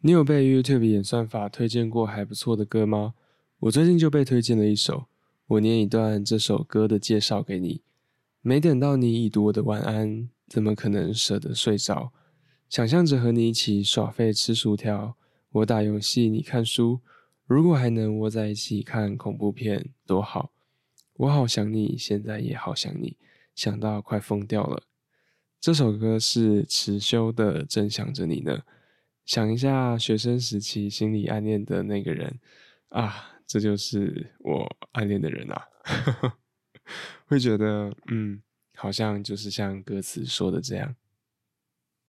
你有被 YouTube 演算法推荐过还不错的歌吗？我最近就被推荐了一首，我念一段这首歌的介绍给你。没等到你已读我的晚安，怎么可能舍得睡着？想象着和你一起耍废吃薯条，我打游戏你看书，如果还能窝在一起看恐怖片，多好！我好想你，现在也好想你，想到快疯掉了。这首歌是池修的《正想着你呢》。想一下学生时期心里暗恋的那个人啊，这就是我暗恋的人啊，会觉得嗯，好像就是像歌词说的这样。